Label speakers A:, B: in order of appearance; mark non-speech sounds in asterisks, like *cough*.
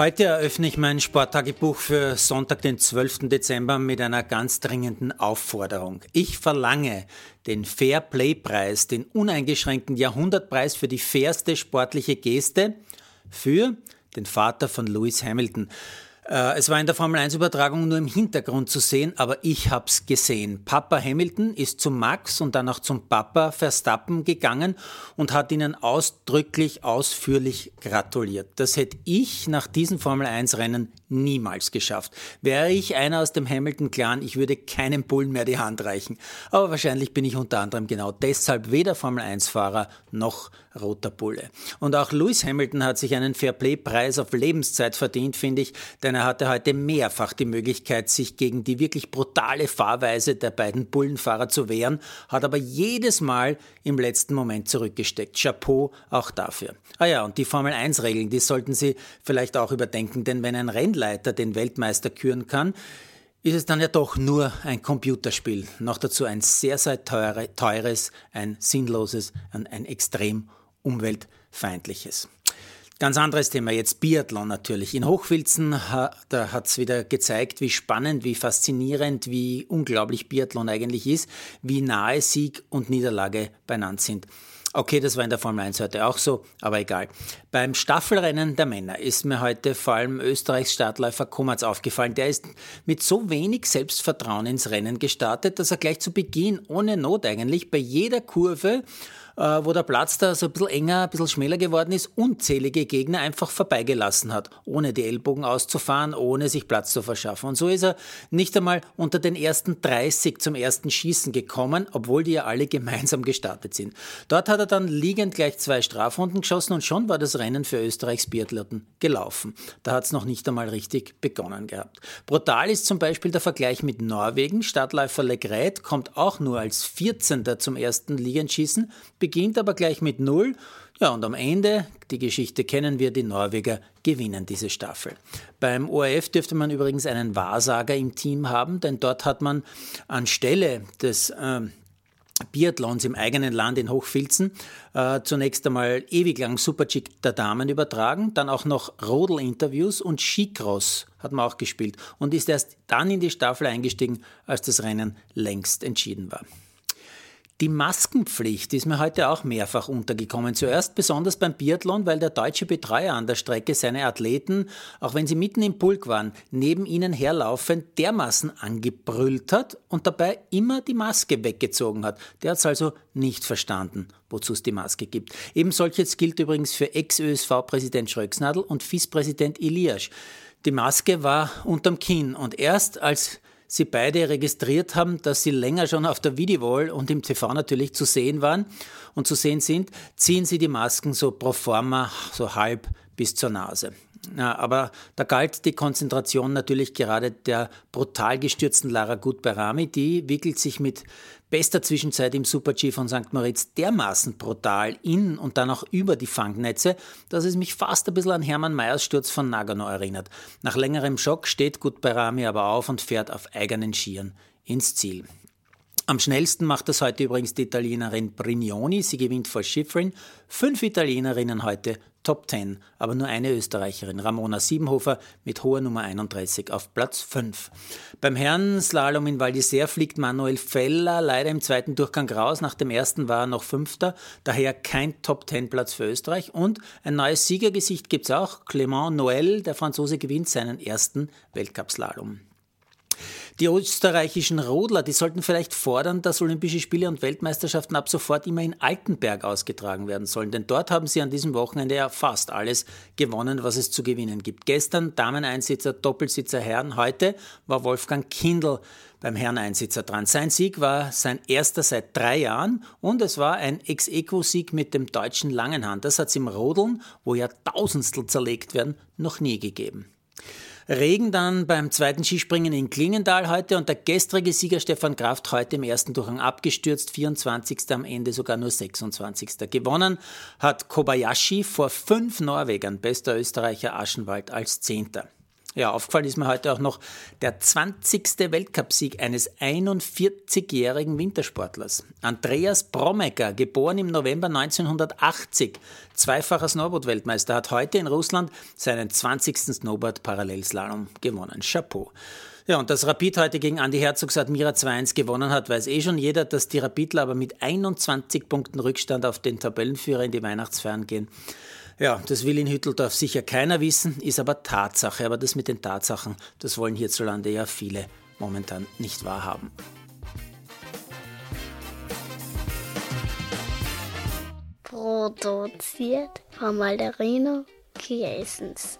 A: Heute eröffne ich mein Sporttagebuch für Sonntag, den 12. Dezember mit einer ganz dringenden Aufforderung. Ich verlange den Fair Play Preis, den uneingeschränkten Jahrhundertpreis für die fairste sportliche Geste für den Vater von Lewis Hamilton. Äh, es war in der Formel 1 Übertragung nur im Hintergrund zu sehen, aber ich hab's gesehen. Papa Hamilton ist zum Max und dann auch zum Papa Verstappen gegangen und hat ihnen ausdrücklich ausführlich gratuliert. Das hätte ich nach diesem Formel 1 Rennen niemals geschafft. Wäre ich einer aus dem Hamilton-Clan, ich würde keinem Bullen mehr die Hand reichen. Aber wahrscheinlich bin ich unter anderem genau deshalb weder Formel 1-Fahrer noch roter Bulle. Und auch Lewis Hamilton hat sich einen Fairplay-Preis auf Lebenszeit verdient, finde ich, denn er hatte heute mehrfach die Möglichkeit, sich gegen die wirklich brutale Fahrweise der beiden Bullenfahrer zu wehren, hat aber jedes Mal im letzten Moment zurückgesteckt. Chapeau auch dafür. Ah ja, und die Formel 1-Regeln, die sollten Sie vielleicht auch überdenken, denn wenn ein Rennleiter den Weltmeister küren kann, ist es dann ja doch nur ein Computerspiel. Noch dazu ein sehr, sehr teure, teures, ein sinnloses und ein extrem umweltfeindliches. Ganz anderes Thema jetzt Biathlon natürlich. In Hochfilzen da hat es wieder gezeigt, wie spannend, wie faszinierend, wie unglaublich Biathlon eigentlich ist, wie nahe Sieg und Niederlage beieinander sind. Okay, das war in der Formel 1 heute auch so, aber egal. Beim Staffelrennen der Männer ist mir heute vor allem Österreichs Startläufer Komatz aufgefallen. Der ist mit so wenig Selbstvertrauen ins Rennen gestartet, dass er gleich zu Beginn, ohne Not eigentlich, bei jeder Kurve äh, wo der Platz da so ein bisschen enger, ein bisschen schmäler geworden ist, unzählige Gegner einfach vorbeigelassen hat, ohne die Ellbogen auszufahren, ohne sich Platz zu verschaffen. Und so ist er nicht einmal unter den ersten 30 zum ersten Schießen gekommen, obwohl die ja alle *laughs* gemeinsam gestartet sind. Dort hat er dann liegend gleich zwei Strafrunden geschossen und schon war das Rennen für Österreichs Biathleten gelaufen. Da hat es noch nicht einmal richtig begonnen gehabt. Brutal ist zum Beispiel der Vergleich mit Norwegen. Startläufer Legret kommt auch nur als 14. zum ersten Liegenschießen, beginnt aber gleich mit Null. Ja, und am Ende, die Geschichte kennen wir, die Norweger gewinnen diese Staffel. Beim ORF dürfte man übrigens einen Wahrsager im Team haben, denn dort hat man anstelle des äh, Biathlons im eigenen Land in Hochfilzen äh, zunächst einmal ewig lang Super-G der Damen übertragen, dann auch noch Rodel-Interviews und Skicross hat man auch gespielt und ist erst dann in die Staffel eingestiegen, als das Rennen längst entschieden war. Die Maskenpflicht ist mir heute auch mehrfach untergekommen. Zuerst besonders beim Biathlon, weil der deutsche Betreuer an der Strecke seine Athleten, auch wenn sie mitten im Pulk waren, neben ihnen herlaufend dermaßen angebrüllt hat und dabei immer die Maske weggezogen hat. Der hat es also nicht verstanden, wozu es die Maske gibt. Eben solches gilt übrigens für Ex-ÖSV-Präsident Schröcksnadel und FIS-Präsident Elias. Die Maske war unterm Kinn und erst als sie beide registriert haben, dass sie länger schon auf der Videowall und im TV natürlich zu sehen waren. Und zu sehen sind, ziehen sie die Masken so pro forma, so halb bis zur Nase. Aber da galt die Konzentration natürlich gerade der brutal gestürzten Lara Gutberami. Die wickelt sich mit bester Zwischenzeit im Super-G von St. Moritz dermaßen brutal in und dann auch über die Fangnetze, dass es mich fast ein bisschen an Hermann Mayers Sturz von Nagano erinnert. Nach längerem Schock steht Gutberami aber auf und fährt auf eigenen Skiern ins Ziel. Am schnellsten macht das heute übrigens die Italienerin Brignoni. Sie gewinnt vor Schifrin. Fünf Italienerinnen heute Top 10, aber nur eine Österreicherin, Ramona Siebenhofer mit hoher Nummer 31 auf Platz 5. Beim Herrenslalom in Val d'Isère fliegt Manuel Feller leider im zweiten Durchgang raus. Nach dem ersten war er noch Fünfter, daher kein Top 10 Platz für Österreich. Und ein neues Siegergesicht gibt es auch. Clément Noël, der Franzose, gewinnt seinen ersten Weltcupslalom. Die österreichischen Rodler, die sollten vielleicht fordern, dass Olympische Spiele und Weltmeisterschaften ab sofort immer in Altenberg ausgetragen werden sollen. Denn dort haben sie an diesem Wochenende ja fast alles gewonnen, was es zu gewinnen gibt. Gestern Damen-Einsitzer, Doppelsitzer Herren. Heute war Wolfgang Kindl beim Herreneinsitzer dran. Sein Sieg war sein erster seit drei Jahren und es war ein Ex-Equo-Sieg mit dem deutschen Langenhand. Das hat es im Rodeln, wo ja Tausendstel zerlegt werden, noch nie gegeben. Regen dann beim zweiten Skispringen in Klingendal heute und der gestrige Sieger Stefan Kraft heute im ersten Durchgang abgestürzt, 24. am Ende sogar nur 26. Gewonnen hat Kobayashi vor fünf Norwegern, bester Österreicher Aschenwald als Zehnter. Ja, aufgefallen ist mir heute auch noch der 20. Weltcupsieg eines 41-jährigen Wintersportlers. Andreas Bromecker, geboren im November 1980, zweifacher Snowboard-Weltmeister, hat heute in Russland seinen 20. Snowboard-Parallelslalom gewonnen. Chapeau. Ja, und dass Rapid heute gegen Andi Herzogs Admira 2-1 gewonnen hat, weiß eh schon jeder, dass die Rapidler aber mit 21 Punkten Rückstand auf den Tabellenführer in die Weihnachtsfeiern gehen. Ja, das will in Hütteldorf sicher keiner wissen, ist aber Tatsache. Aber das mit den Tatsachen, das wollen hierzulande ja viele momentan nicht wahrhaben.
B: Produziert von Malderino Kiesens.